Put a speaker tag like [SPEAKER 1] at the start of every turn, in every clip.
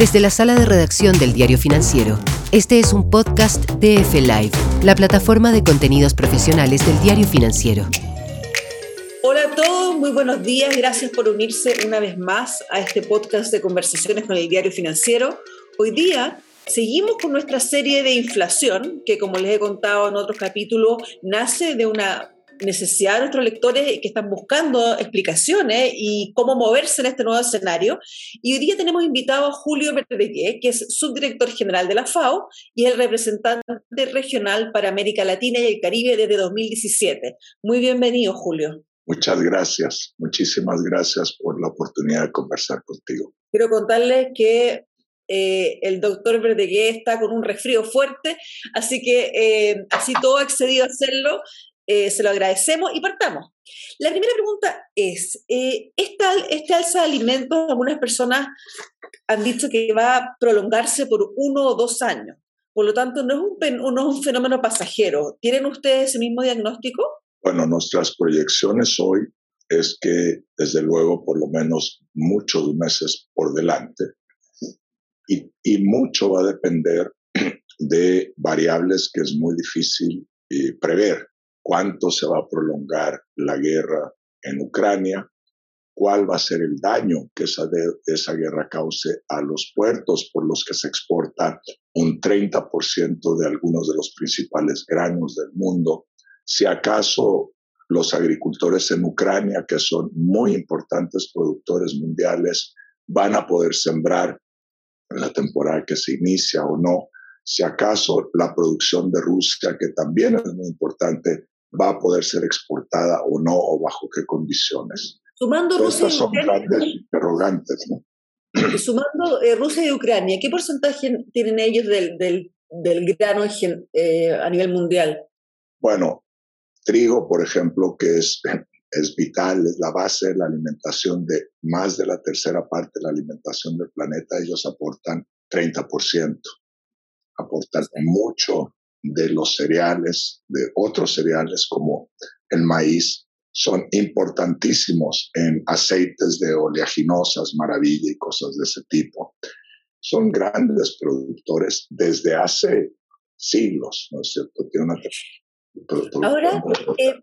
[SPEAKER 1] Desde la sala de redacción del Diario Financiero, este es un podcast TF Live, la plataforma de contenidos profesionales del Diario Financiero.
[SPEAKER 2] Hola a todos, muy buenos días. Gracias por unirse una vez más a este podcast de conversaciones con el Diario Financiero. Hoy día seguimos con nuestra serie de inflación, que como les he contado en otros capítulos, nace de una necesidad de nuestros lectores que están buscando explicaciones y cómo moverse en este nuevo escenario. Y hoy día tenemos invitado a Julio Verdegué, que es subdirector general de la FAO y el representante regional para América Latina y el Caribe desde 2017. Muy bienvenido, Julio.
[SPEAKER 3] Muchas gracias, muchísimas gracias por la oportunidad de conversar contigo.
[SPEAKER 2] Quiero contarles que eh, el doctor Verdegué está con un resfrío fuerte, así que eh, así todo ha accedido a hacerlo eh, se lo agradecemos y partamos. La primera pregunta es, eh, esta, este alza de alimentos, algunas personas han dicho que va a prolongarse por uno o dos años. Por lo tanto, no es un, no es un fenómeno pasajero. ¿Tienen ustedes ese mismo diagnóstico?
[SPEAKER 3] Bueno, nuestras proyecciones hoy es que, desde luego, por lo menos muchos meses por delante, y, y mucho va a depender de variables que es muy difícil eh, prever cuánto se va a prolongar la guerra en Ucrania, cuál va a ser el daño que esa, esa guerra cause a los puertos por los que se exporta un 30% de algunos de los principales granos del mundo, si acaso los agricultores en Ucrania, que son muy importantes productores mundiales, van a poder sembrar en la temporada que se inicia o no, si acaso la producción de Rusia, que también es muy importante, va a poder ser exportada o no, o bajo qué condiciones.
[SPEAKER 2] Sumando Rusia
[SPEAKER 3] Estas son grandes interrogantes, ¿no?
[SPEAKER 2] Sumando eh, Rusia y Ucrania, ¿qué porcentaje tienen ellos del, del, del grano eh, a nivel mundial?
[SPEAKER 3] Bueno, trigo, por ejemplo, que es, es vital, es la base de la alimentación de más de la tercera parte de la alimentación del planeta, ellos aportan 30%. Aportan mucho de los cereales, de otros cereales como el maíz, son importantísimos en aceites de oleaginosas, maravilla y cosas de ese tipo. Son grandes productores desde hace siglos, ¿no es cierto?
[SPEAKER 2] una, Ahora, eh,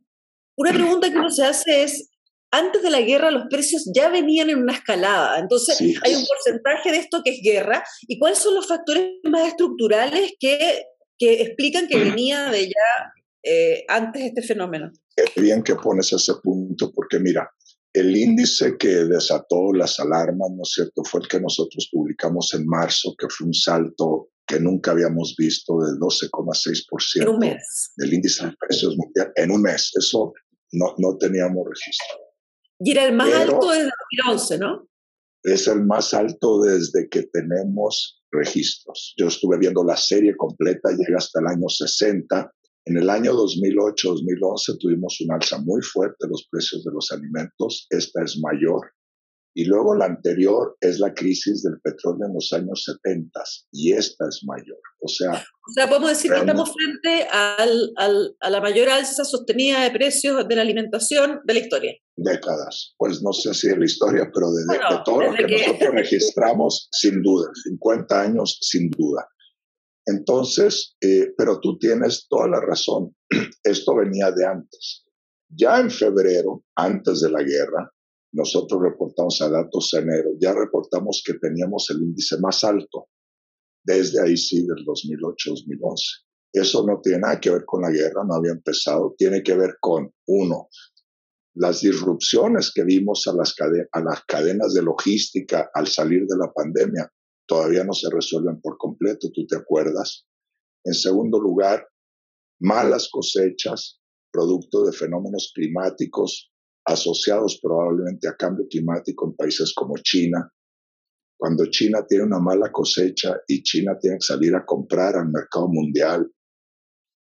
[SPEAKER 2] una pregunta que uno se hace es, antes de la guerra los precios ya venían en una escalada, entonces hay un porcentaje de esto que es guerra, ¿y cuáles son los factores más estructurales que que explican que venía de ya eh, antes este fenómeno.
[SPEAKER 3] Qué bien que pones ese punto, porque mira, el índice que desató las alarmas, ¿no es cierto?, fue el que nosotros publicamos en marzo, que fue un salto que nunca habíamos visto de 12,6%
[SPEAKER 2] en un mes.
[SPEAKER 3] del índice de precios mundial en un mes. Eso no, no teníamos registro.
[SPEAKER 2] Y era el más alto desde 2011, ¿no?
[SPEAKER 3] Es el más alto desde que tenemos registros. Yo estuve viendo la serie completa, llega hasta el año 60. En el año 2008-2011 tuvimos un alza muy fuerte de los precios de los alimentos. Esta es mayor. Y luego la anterior es la crisis del petróleo en los años 70 y esta es mayor. O sea,
[SPEAKER 2] o sea podemos decir que estamos frente al, al, a la mayor alza sostenida de precios de la alimentación de la historia.
[SPEAKER 3] Décadas. Pues no sé si de la historia, pero de, de todo lo que, nosotros registramos, sin duda, 50 años, sin duda. Entonces, eh, pero tú tienes toda la razón. Esto venía de antes. Ya en febrero, antes de la guerra, nosotros reportamos a datos enero, ya reportamos que teníamos el índice más alto desde ahí sí, del 2008-2011. Eso no tiene nada que ver con la guerra, no había empezado, tiene que ver con, uno, las disrupciones que vimos a las, a las cadenas de logística al salir de la pandemia todavía no se resuelven por completo, tú te acuerdas. En segundo lugar, malas cosechas, producto de fenómenos climáticos asociados probablemente a cambio climático en países como China. Cuando China tiene una mala cosecha y China tiene que salir a comprar al mercado mundial,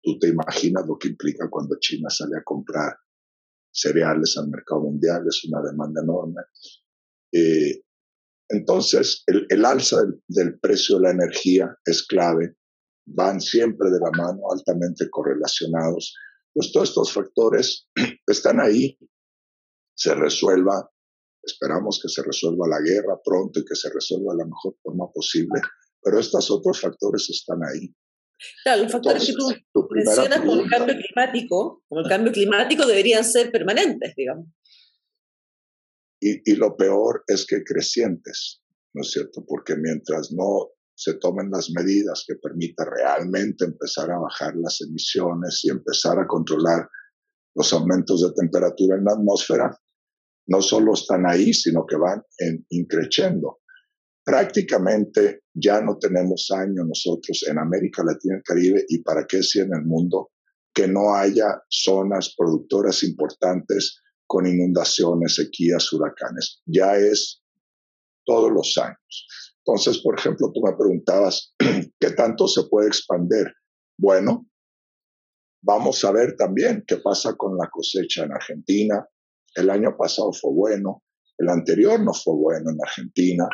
[SPEAKER 3] tú te imaginas lo que implica cuando China sale a comprar cereales al mercado mundial, es una demanda enorme. Eh, entonces, el, alza del, del, precio de la energía es clave, van siempre de la mano, altamente correlacionados. Pues todos estos factores están ahí se resuelva Esperamos que se resuelva la guerra pronto y que se resuelva de la mejor forma posible, pero estos otros factores están ahí.
[SPEAKER 2] Claro, los factores que tú mencionas como el cambio climático, como el cambio climático deberían ser permanentes, digamos.
[SPEAKER 3] Y, y lo peor es que crecientes, ¿no es cierto? Porque mientras no se tomen las medidas que permitan realmente empezar a bajar las emisiones y empezar a controlar los aumentos de temperatura en la atmósfera, no solo están ahí, sino que van en, increciendo. Prácticamente ya no tenemos años nosotros en América Latina y Caribe y para qué si en el mundo que no haya zonas productoras importantes con inundaciones, sequías, huracanes. Ya es todos los años. Entonces, por ejemplo, tú me preguntabas, ¿qué tanto se puede expandir? Bueno, vamos a ver también qué pasa con la cosecha en Argentina. El año pasado fue bueno, el anterior no fue bueno en Argentina.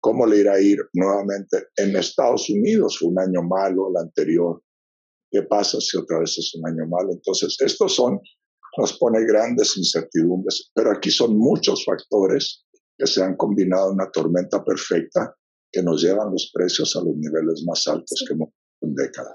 [SPEAKER 3] ¿Cómo le irá a ir nuevamente en Estados Unidos? Fue un año malo el anterior. ¿Qué pasa si otra vez es un año malo? Entonces, estos son, nos pone grandes incertidumbres, pero aquí son muchos factores que se han combinado en una tormenta perfecta que nos llevan los precios a los niveles más altos que hemos décadas.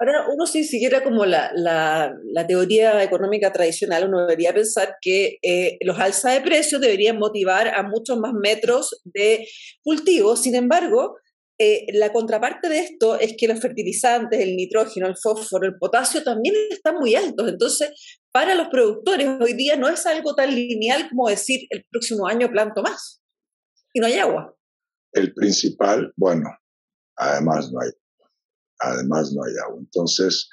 [SPEAKER 2] Ahora, uno si siguiera como la, la, la, teoría económica tradicional, uno debería pensar que eh, los alzas de precios deberían motivar a muchos más metros de cultivo. Sin embargo, eh, la contraparte de esto es que los fertilizantes, el nitrógeno, el fósforo, el potasio también están muy altos. Entonces, para los productores hoy día no es algo tan lineal como decir el próximo año planto más y no hay agua.
[SPEAKER 3] El principal, bueno, además no hay, además no hay agua. Entonces,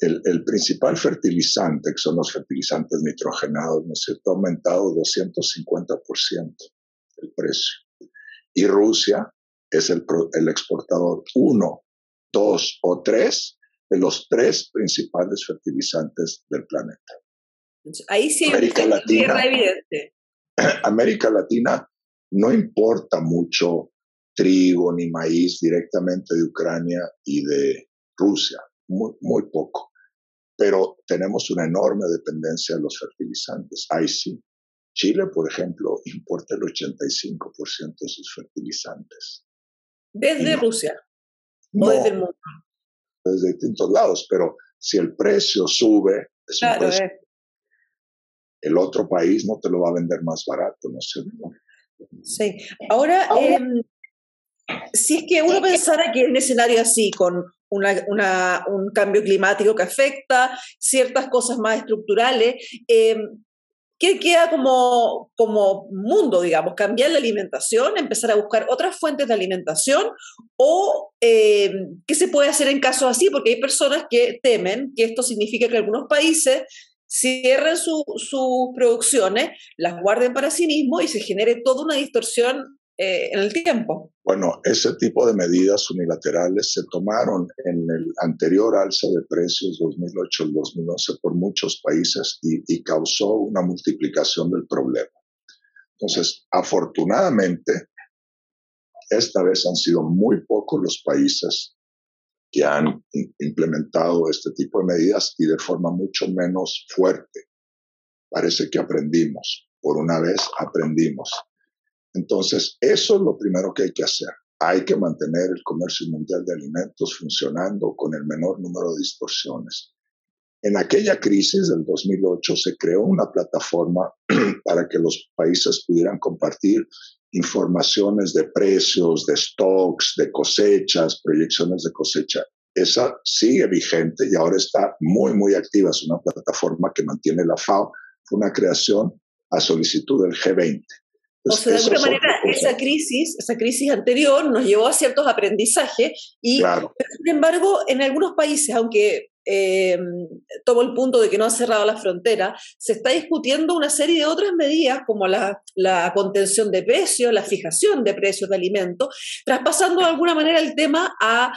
[SPEAKER 3] el, el principal fertilizante, que son los fertilizantes nitrogenados, ¿no es cierto?, ha aumentado 250% el precio. Y Rusia es el, el exportador uno, dos o tres de los tres principales fertilizantes del planeta.
[SPEAKER 2] Ahí sí América Latina, evidente.
[SPEAKER 3] América Latina no importa mucho trigo ni maíz directamente de Ucrania y de Rusia, muy, muy poco. Pero tenemos una enorme dependencia de los fertilizantes. Ahí sí. Chile, por ejemplo, importa el 85% de sus fertilizantes.
[SPEAKER 2] ¿Desde Rusia? ¿O desde el mundo?
[SPEAKER 3] Desde distintos lados, pero si el precio sube, es un precio, eh. el otro país no te lo va a vender más barato, ¿no es cierto?
[SPEAKER 2] Sí. Ahora, em, si es que uno pensara que en un escenario así, con una, una, un cambio climático que afecta ciertas cosas más estructurales, eh, ¿Qué queda como, como mundo, digamos? ¿Cambiar la alimentación, empezar a buscar otras fuentes de alimentación? ¿O eh, qué se puede hacer en casos así? Porque hay personas que temen que esto significa que algunos países cierren sus producciones, las guarden para sí mismos y se genere toda una distorsión eh, en el tiempo.
[SPEAKER 3] Bueno, ese tipo de medidas unilaterales se tomaron en el anterior alza de precios 2008-2011 por muchos países y, y causó una multiplicación del problema. Entonces, afortunadamente, esta vez han sido muy pocos los países que han implementado este tipo de medidas y de forma mucho menos fuerte. Parece que aprendimos, por una vez aprendimos. Entonces, eso es lo primero que hay que hacer. Hay que mantener el comercio mundial de alimentos funcionando con el menor número de distorsiones. En aquella crisis del 2008 se creó una plataforma para que los países pudieran compartir informaciones de precios, de stocks, de cosechas, proyecciones de cosecha. Esa sigue vigente y ahora está muy, muy activa. Es una plataforma que mantiene la FAO. Fue una creación a solicitud del G20.
[SPEAKER 2] O sea, de alguna manera, esa crisis, esa crisis anterior nos llevó a ciertos aprendizajes y, sin embargo, en algunos países, aunque eh, tomo el punto de que no ha cerrado la frontera, se está discutiendo una serie de otras medidas como la, la contención de precios, la fijación de precios de alimentos, traspasando de alguna manera el tema a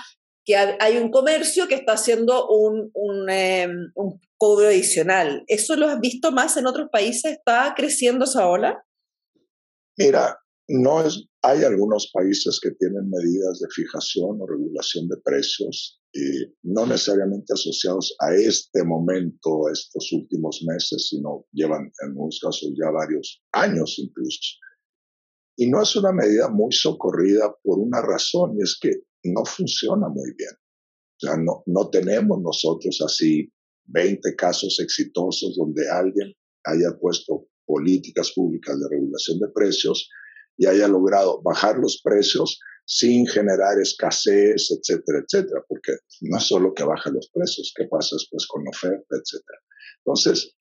[SPEAKER 2] que hay un comercio que está haciendo un, un, eh, un cobro adicional. ¿Eso lo has visto más en otros países? ¿Está creciendo esa ola?
[SPEAKER 3] Mira, no es, hay algunos países que tienen medidas de fijación o regulación de precios no necesariamente asociados a este momento, a estos últimos meses, sino llevan en algunos casos ya varios años incluso. Y no es una medida muy socorrida por una razón, y es que no funciona muy bien. O sea, no, no tenemos nosotros así 20 casos exitosos donde alguien haya puesto políticas públicas de regulación de precios y haya logrado bajar los precios sin generar escasez, etcétera, etcétera, porque no es solo que baja los precios, ¿qué pasa después con la oferta, etcétera? Entonces,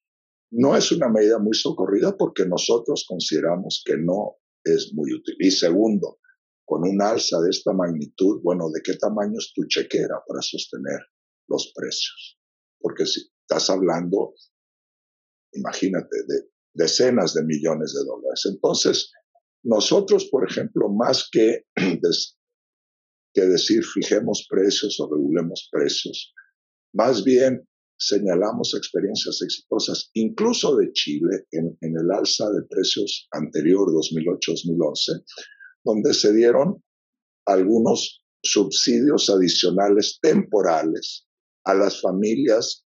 [SPEAKER 3] no es una medida muy socorrida porque nosotros consideramos que no es muy útil. Y segundo, con un alza de esta magnitud, bueno, ¿de qué tamaño es tu chequera para sostener los precios? Porque si estás hablando, imagínate, de decenas de millones de dólares. Entonces, nosotros, por ejemplo, más que, que decir fijemos precios o regulemos precios, más bien señalamos experiencias exitosas, incluso de Chile, en, en el alza de precios anterior, 2008-2011, donde se dieron algunos subsidios adicionales temporales a las familias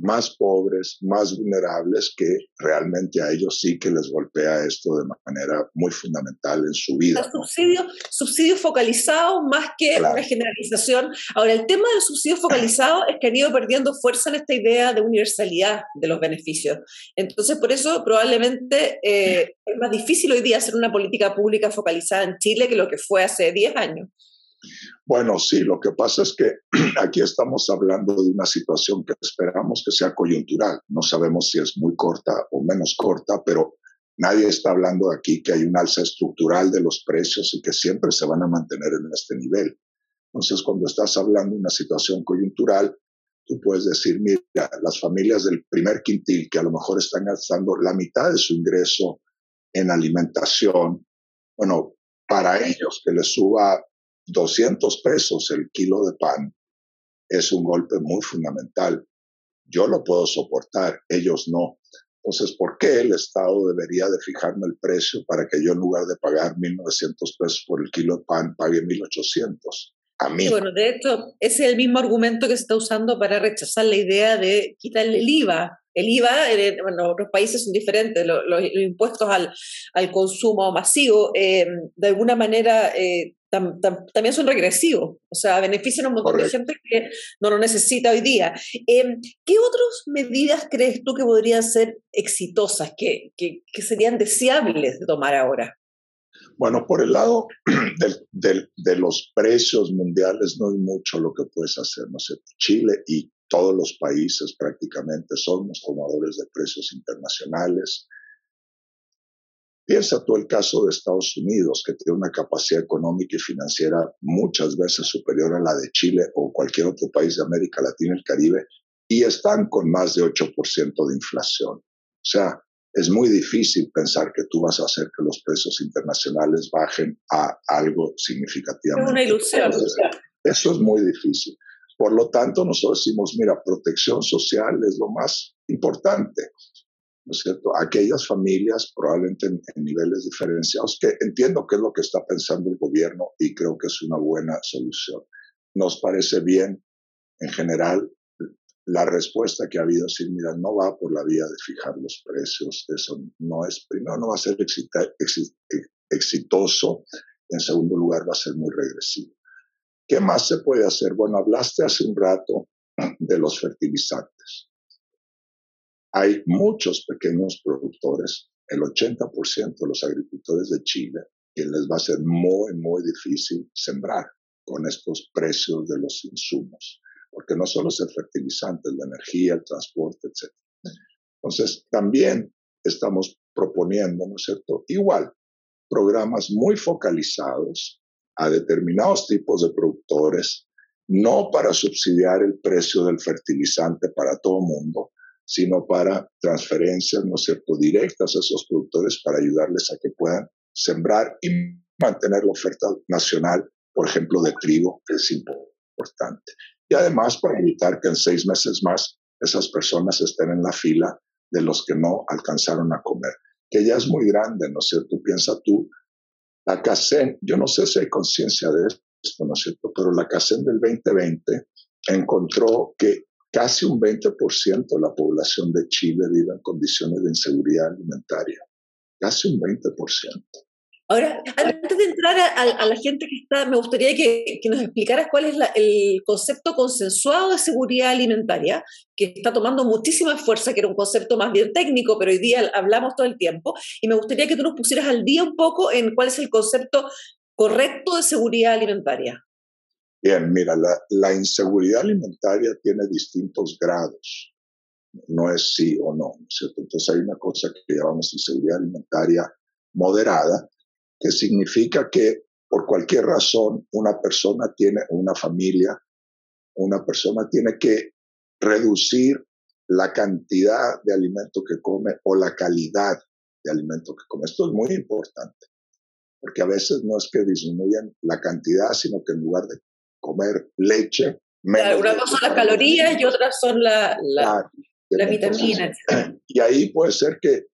[SPEAKER 3] más pobres, más vulnerables, que realmente a ellos sí que les golpea esto de manera muy fundamental en su vida.
[SPEAKER 2] Subsidio, subsidio focalizado más que una generalización. Ahora, el tema del subsidio focalizado es que han ido perdiendo fuerza en esta idea de universalidad de los beneficios. Entonces, por eso probablemente eh, es más difícil hoy día hacer una política pública focalizada en Chile que lo que fue hace 10 años.
[SPEAKER 3] Bueno, sí, lo que pasa es que aquí estamos hablando de una situación que esperamos que sea coyuntural. No sabemos si es muy corta o menos corta, pero nadie está hablando aquí que hay un alza estructural de los precios y que siempre se van a mantener en este nivel. Entonces, cuando estás hablando de una situación coyuntural, tú puedes decir, mira, las familias del primer quintil que a lo mejor están gastando la mitad de su ingreso en alimentación, bueno, para ellos que les suba 200 pesos el kilo de pan es un golpe muy fundamental. Yo lo puedo soportar, ellos no. Entonces, ¿por qué el Estado debería de fijarme el precio para que yo en lugar de pagar 1.900 pesos por el kilo de pan pague 1.800? A mí.
[SPEAKER 2] bueno, de hecho, ese es el mismo argumento que se está usando para rechazar la idea de quitarle el IVA. El IVA, en bueno, otros países son diferentes, los, impuestos al, al, consumo masivo, eh, de alguna manera eh, también son regresivos, o sea, benefician a un montón de gente que no lo necesita hoy día. Em, ¿Qué otras medidas crees tú que podrían ser exitosas, que, que, serían deseables de tomar ahora?
[SPEAKER 3] Bueno, por el lado de los precios mundiales no hay mucho lo que puedes hacer, ¿no sé, Chile y todos los países prácticamente somos tomadores de precios internacionales. Piensa tú el caso de Estados Unidos, que tiene una capacidad económica y financiera muchas veces superior a la de Chile o cualquier otro país de América Latina y el Caribe, y están con más de 8% de inflación. O sea, es muy difícil pensar que tú vas a hacer que los precios internacionales bajen a algo significativamente.
[SPEAKER 2] Es una ilusión.
[SPEAKER 3] Eso es muy difícil. Por lo tanto, nosotros decimos, mira, protección social es lo más importante. ¿No es cierto? Aquellas familias probablemente en, niveles diferenciados, que entiendo que es lo que está pensando el gobierno y creo que es una buena solución. Nos parece bien, en general, la respuesta que ha habido, decir, mira, no va por la vía de fijar los precios, eso no es, primero no va a ser exitoso, en segundo lugar va a ser muy regresivo. ¿Qué más se puede hacer? Bueno, hablaste hace un rato de los fertilizantes. Hay muchos pequeños productores, el 80% de los agricultores de Chile, que les va a ser muy, muy difícil sembrar con estos precios de los insumos, porque no solo es el fertilizante, la energía, el transporte, etc. Entonces, también estamos proponiendo, ¿no es cierto? Igual, programas muy focalizados a determinados tipos de productores, no para subsidiar el precio del fertilizante para todo el mundo, sino para transferencias, ¿no es cierto?, directas a esos productores para ayudarles a que puedan sembrar y mantener la oferta nacional, por ejemplo, de trigo, que es importante. Y además para evitar que en seis meses más esas personas estén en la fila de los que no alcanzaron a comer, que ya es muy grande, ¿no es cierto? Piensa tú, la CACEN, yo no sé si hay conciencia de esto, ¿no es cierto? Pero la CACEN del 2020 encontró que casi un 20% de la población de Chile vive en condiciones de inseguridad alimentaria. Casi un 20%.
[SPEAKER 2] Ahora, antes de entrar a, la gente que está, me gustaría que, nos explicaras cuál es el concepto consensuado de seguridad alimentaria, que está tomando muchísima fuerza, que era un concepto más bien técnico, pero hoy día hablamos todo el tiempo. Y me gustaría que tú nos pusieras al día un poco en cuál es el concepto correcto de seguridad alimentaria.
[SPEAKER 3] Bien, mira, la, la inseguridad alimentaria tiene distintos grados. No es sí o no, ¿cierto? Entonces hay una cosa que llamamos inseguridad alimentaria moderada, que significa que por cualquier razón una persona tiene, una familia, una persona tiene que reducir la cantidad de alimento que come o la calidad de alimento que come. Esto es muy importante, porque a veces no es que disminuyan la cantidad, sino que en lugar de comer leche,
[SPEAKER 2] una cosa son las calorías y otras son la, la, la vitamina.
[SPEAKER 3] Y ahí puede ser que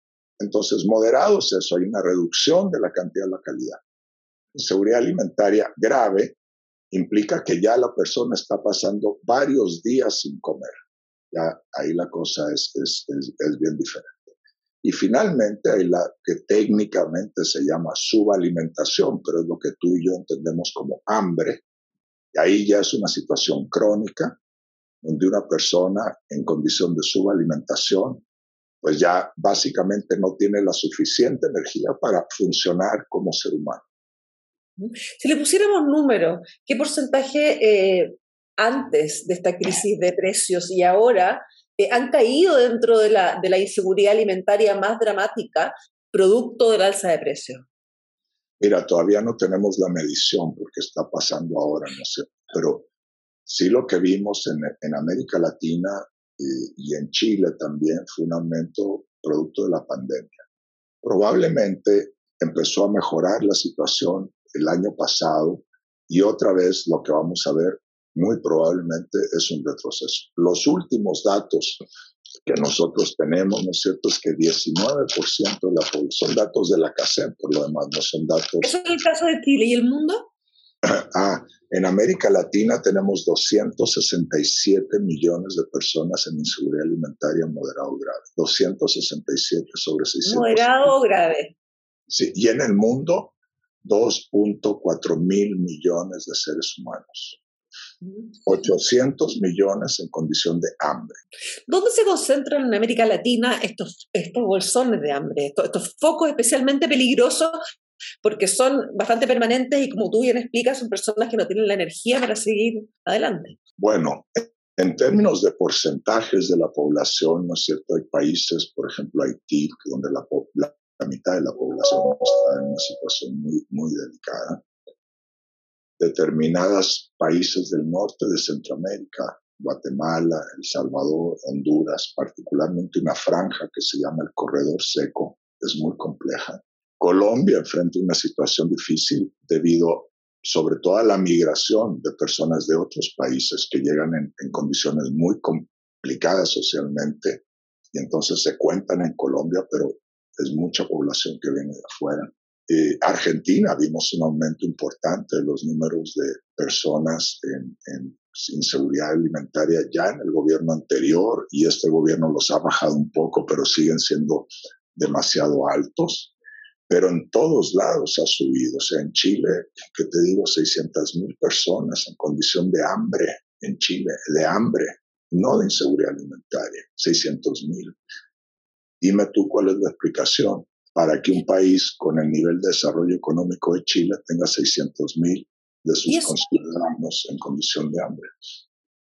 [SPEAKER 3] entonces, moderados eso, hay una reducción de la cantidad y la calidad. Inseguridad alimentaria grave implica que ya la persona está pasando varios días sin comer. Ya ahí la cosa es, es, es, bien diferente. Y finalmente hay la que técnicamente se llama subalimentación, pero es lo que tú y yo entendemos como hambre. Y ahí ya es una situación crónica, donde una persona en condición de subalimentación pues ya básicamente no tiene la suficiente energía para funcionar como ser humano.
[SPEAKER 2] Si le pusiéramos números, ¿qué porcentaje eh, antes de esta crisis de precios y ahora eh, han caído dentro de la, de la inseguridad alimentaria más dramática producto del alza de precios?
[SPEAKER 3] Mira, todavía no tenemos la medición porque está pasando ahora, no sé, pero sí lo que vimos en, en América Latina y, en Chile también fue un aumento producto de la pandemia. Probablemente empezó a mejorar la situación el año pasado y otra vez lo que vamos a ver muy probablemente es un retroceso. Los últimos datos que nosotros tenemos, ¿no es cierto?, es que 19% de la población, son datos de la CACEM, por lo demás, no son datos...
[SPEAKER 2] ¿Eso es el caso de Chile y el mundo?
[SPEAKER 3] Ah, en América Latina tenemos 267 millones de personas en inseguridad alimentaria moderado o grave. 267 sobre 600.
[SPEAKER 2] Moderado o grave.
[SPEAKER 3] Sí, y en el mundo 2.4 mil millones de seres humanos. 800 millones en condición de hambre.
[SPEAKER 2] ¿Dónde se concentran en América Latina estos, estos bolsones de hambre, estos, estos focos especialmente peligrosos porque son bastante permanentes y como tú bien explicas, son personas que no tienen la energía para seguir adelante.
[SPEAKER 3] Bueno, en términos de porcentajes de la población, ¿no es cierto? Hay países, por ejemplo, Haití, donde la, la, mitad de la población está en una situación muy, muy delicada. Determinados países del norte de Centroamérica, Guatemala, El Salvador, Honduras, particularmente una franja que se llama el Corredor Seco, es muy compleja. Colombia enfrenta una situación difícil debido sobre todo a la migración de personas de otros países que llegan en, condiciones muy complicadas socialmente y entonces se cuentan en Colombia, pero es mucha población que viene de afuera. Eh, Argentina vimos un aumento importante de los números de personas en, en inseguridad alimentaria ya en el gobierno anterior y este gobierno los ha bajado un poco, pero siguen siendo demasiado altos pero en todos lados ha subido. O sea, en Chile, que te digo, 600 mil personas en condición de hambre en Chile, de hambre, no de inseguridad alimentaria, 600 mil. Dime tú cuál es la explicación para que un país con el nivel de desarrollo económico de Chile tenga 600 mil de sus ciudadanos en condición de hambre.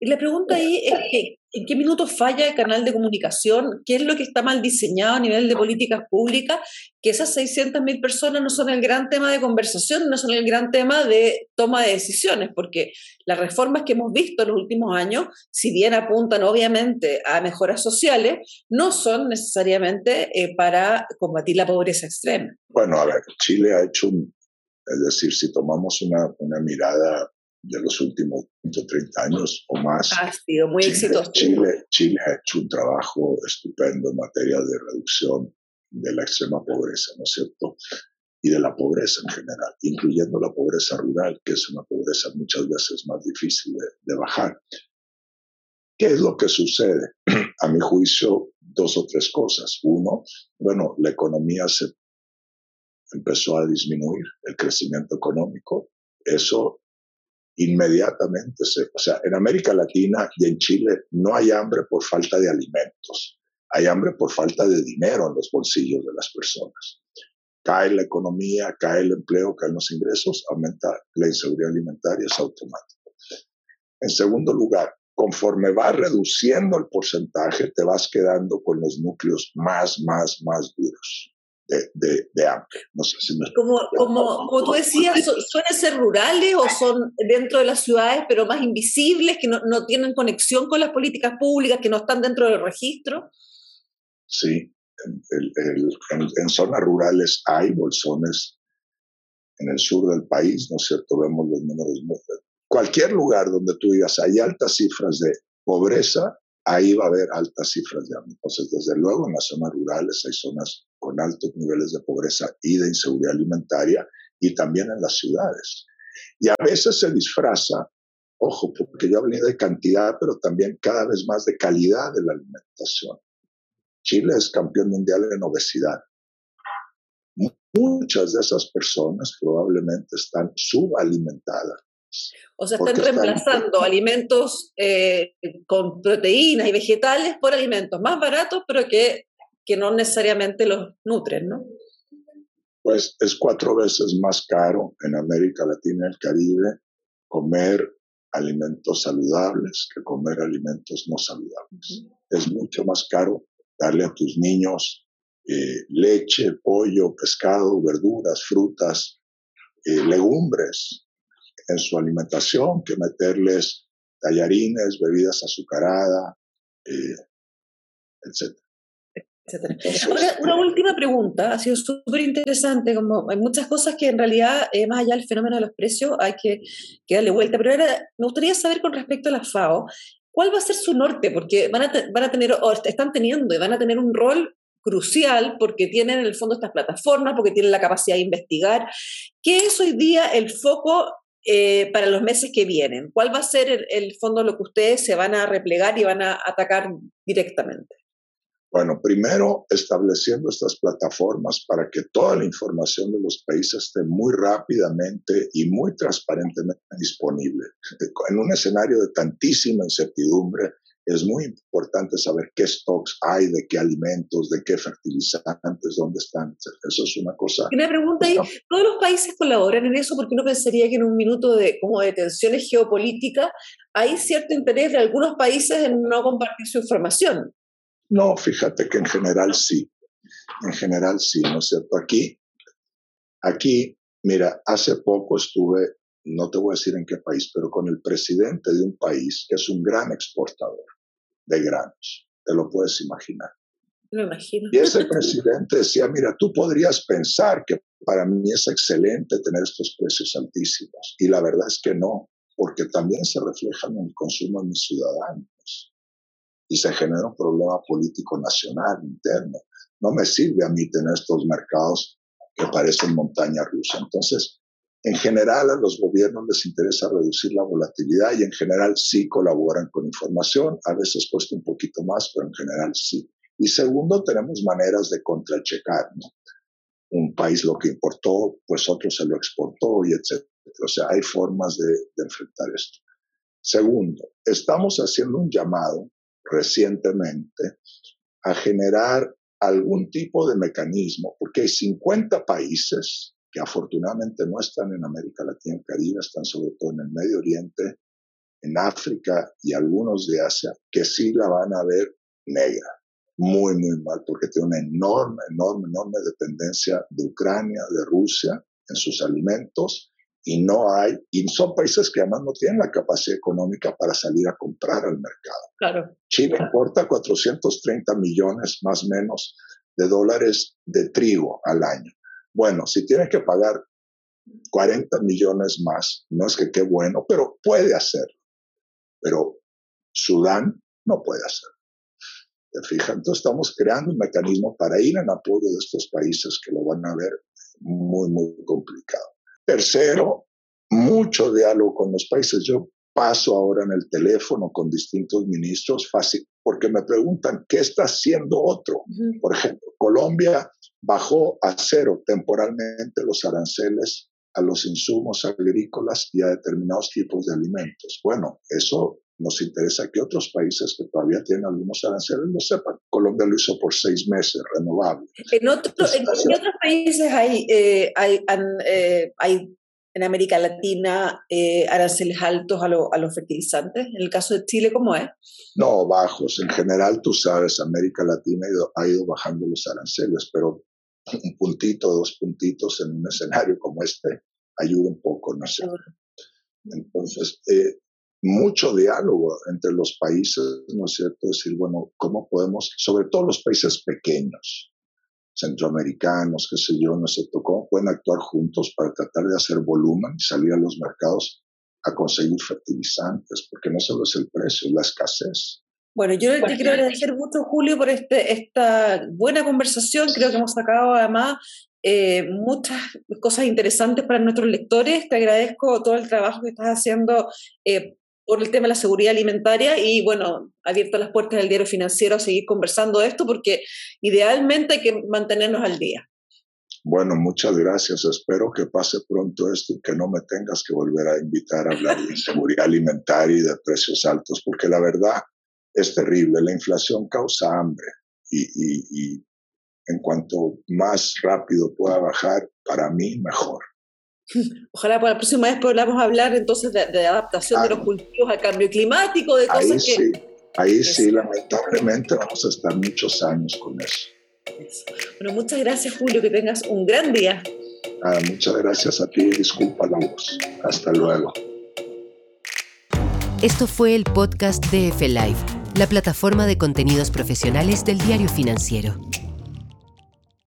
[SPEAKER 2] Y la pregunta ahí es que, ¿en qué minuto falla el canal de comunicación? ¿Qué es lo que está mal diseñado a nivel de políticas públicas? Que esas 600.000 personas no son el gran tema de conversación, no son el gran tema de toma de decisiones, porque las reformas que hemos visto en los últimos años, si bien apuntan obviamente a mejoras sociales, no son necesariamente eh, para combatir la pobreza extrema.
[SPEAKER 3] Bueno, a ver, Chile ha hecho un, es decir, si tomamos una, una mirada de los últimos 30 años o más.
[SPEAKER 2] Ha sido muy
[SPEAKER 3] Chile,
[SPEAKER 2] exitoso.
[SPEAKER 3] Chile, Chile ha hecho un trabajo estupendo en materia de reducción de la extrema pobreza, ¿no es cierto? Y de la pobreza en general, incluyendo la pobreza rural, que es una pobreza muchas veces más difícil de, de bajar. ¿Qué es lo que sucede? A mi juicio, dos o tres cosas. Uno, bueno, la economía se empezó a disminuir, el crecimiento económico. Eso inmediatamente se, o sea, en América Latina y en Chile no hay hambre por falta de alimentos, hay hambre por falta de dinero en los bolsillos de las personas. Cae la economía, cae el empleo, caen los ingresos, aumenta la inseguridad alimentaria, es automático. En segundo lugar, conforme va reduciendo el porcentaje, te vas quedando con los núcleos más, más, más duros de, de, hambre. No sé si
[SPEAKER 2] como, como, como, tú decías, ¿suelen ser rurales o son dentro de las ciudades, pero más invisibles, que no, no tienen conexión con las políticas públicas, que no están dentro del registro?
[SPEAKER 3] Sí, en, en, zonas rurales hay bolsones en el sur del país, ¿no es cierto? Vemos los números. Cualquier lugar donde tú digas hay altas cifras de pobreza, ahí va a haber altas cifras de hambre. Entonces, desde luego, en las zonas rurales hay zonas con altos niveles de pobreza y de inseguridad alimentaria, y también en las ciudades. Y a veces se disfraza, ojo, porque yo hablé de cantidad, pero también cada vez más de calidad de la alimentación. Chile es campeón mundial en obesidad. Muchas de esas personas probablemente están subalimentadas.
[SPEAKER 2] O sea, están reemplazando alimentos eh, con proteínas y vegetales por alimentos más baratos, pero que, que no necesariamente los nutren, ¿no?
[SPEAKER 3] Pues es cuatro veces más caro en América Latina y el Caribe comer alimentos saludables que comer alimentos no saludables. Es mucho más caro darle a tus niños eh, leche, pollo, pescado, verduras, frutas, eh, legumbres, en su alimentación que meterles tallarines, bebidas azucaradas, eh, etc.
[SPEAKER 2] Ahora, una última pregunta, ha sido súper interesante, como hay muchas cosas que en realidad, eh, más allá del fenómeno de los precios, hay que, darle vuelta, pero ahora me gustaría saber con respecto a la FAO, ¿cuál va a ser su norte? Porque van a, van a tener, o están teniendo y van a tener un rol crucial porque tienen en el fondo estas plataformas, porque tienen la capacidad de investigar. ¿Qué es hoy día el foco eh, para los meses que vienen? ¿Cuál va a ser el, el, fondo lo que ustedes se van a replegar y van a atacar directamente?
[SPEAKER 3] Bueno, primero estableciendo estas plataformas para que toda la información de los países esté muy rápidamente y muy transparentemente disponible. En un escenario de tantísima incertidumbre, es muy importante saber qué stocks hay, de qué alimentos, de qué fertilizantes, dónde están. Eso es una cosa.
[SPEAKER 2] Una pregunta ahí, ¿todos los países colaboran en eso? Porque uno pensaría que en un minuto de, como de tensiones geopolíticas hay cierto interés de algunos países en no compartir su información.
[SPEAKER 3] No, fíjate que en general sí. En general sí, ¿no es cierto? Aquí, aquí, mira, hace poco estuve no te voy a decir en qué país, pero con el presidente de un país que es un gran exportador de granos. Te lo puedes imaginar.
[SPEAKER 2] Lo imagino.
[SPEAKER 3] Y ese presidente decía, mira, tú podrías pensar que para mí es excelente tener estos precios altísimos. Y la verdad es que no, porque también se reflejan en el consumo de mis ciudadanos. Y se genera un problema político nacional, interno. No me sirve a mí tener estos mercados que parecen montaña rusa. Entonces, en general a los gobiernos les interesa reducir la volatilidad y en general sí colaboran con información. A veces cuesta un poquito más, pero en general sí. Y segundo, tenemos maneras de contrachecar. ¿no? Un país lo que importó, pues otro se lo exportó y etc. O sea, hay formas de, de enfrentar esto. Segundo, estamos haciendo un llamado recientemente a generar algún tipo de mecanismo, porque hay 50 países que afortunadamente no están en América Latina y Caribe, están sobre todo en el Medio Oriente, en África y algunos de Asia, que sí la van a ver negra, muy, muy mal, porque tiene una enorme, enorme, enorme dependencia de Ucrania, de Rusia en sus alimentos, y no hay, y son países que además no tienen la capacidad económica para salir a comprar al mercado.
[SPEAKER 2] Claro.
[SPEAKER 3] Chile importa 430 millones más o menos de dólares de trigo al año. Bueno, si tiene que pagar 40 millones más, no es que qué bueno, pero puede hacerlo. Pero Sudán no puede hacerlo. ¿Te fijas? Entonces estamos creando un mecanismo para ir en apoyo de estos países que lo van a ver muy, muy complicado. Tercero, mucho diálogo con los países. Yo paso ahora en el teléfono con distintos ministros, fácil, porque me preguntan, ¿qué está haciendo otro? Por ejemplo, Colombia bajó a cero temporalmente los aranceles a los insumos agrícolas y a determinados tipos de alimentos. Bueno, eso nos interesa que otros países que todavía tienen algunos aranceles lo sepan. Colombia lo hizo por seis meses, renovable.
[SPEAKER 2] ¿En, otros países hay, eh, hay, eh, hay en América Latina eh, aranceles altos a, a, los fertilizantes? En el caso de Chile, ¿cómo es?
[SPEAKER 3] No, bajos. En general, tú sabes, América Latina ha ido, ha ido bajando los aranceles, pero un puntito, dos puntitos en un escenario como este ayuda un poco, ¿no sé. Entonces, eh, mucho diálogo entre los países, ¿no es cierto? Decir, bueno, ¿cómo podemos, sobre todo los países pequeños, centroamericanos, qué sé yo, no sé, cómo pueden actuar juntos para tratar de hacer volumen y salir a los mercados a conseguir fertilizantes, porque no solo es el precio, es la escasez.
[SPEAKER 2] Bueno, yo te quiero agradecer mucho, Julio, por este, esta buena conversación. Creo que hemos sacado además eh, muchas cosas interesantes para nuestros lectores. Te agradezco todo el trabajo que estás haciendo eh, por el tema de la seguridad alimentaria y, bueno, abierto las puertas del diario financiero a seguir conversando de esto porque idealmente hay que mantenernos al día.
[SPEAKER 3] Bueno, muchas gracias. Espero que pase pronto esto y que no me tengas que volver a invitar a hablar de seguridad alimentaria y de precios altos, porque la verdad es terrible. La inflación causa hambre y, en cuanto más rápido pueda bajar, para mí mejor.
[SPEAKER 2] Ojalá para la próxima vez podamos hablar entonces de, adaptación de los cultivos al cambio climático, de cosas
[SPEAKER 3] ahí Sí, ahí sí, lamentablemente vamos a estar muchos años con eso.
[SPEAKER 2] Bueno, muchas gracias Julio, que tengas un gran día.
[SPEAKER 3] Ah, muchas gracias a ti, disculpa la voz. Hasta luego.
[SPEAKER 1] Esto fue el podcast de F Live la plataforma de contenidos profesionales del diario financiero.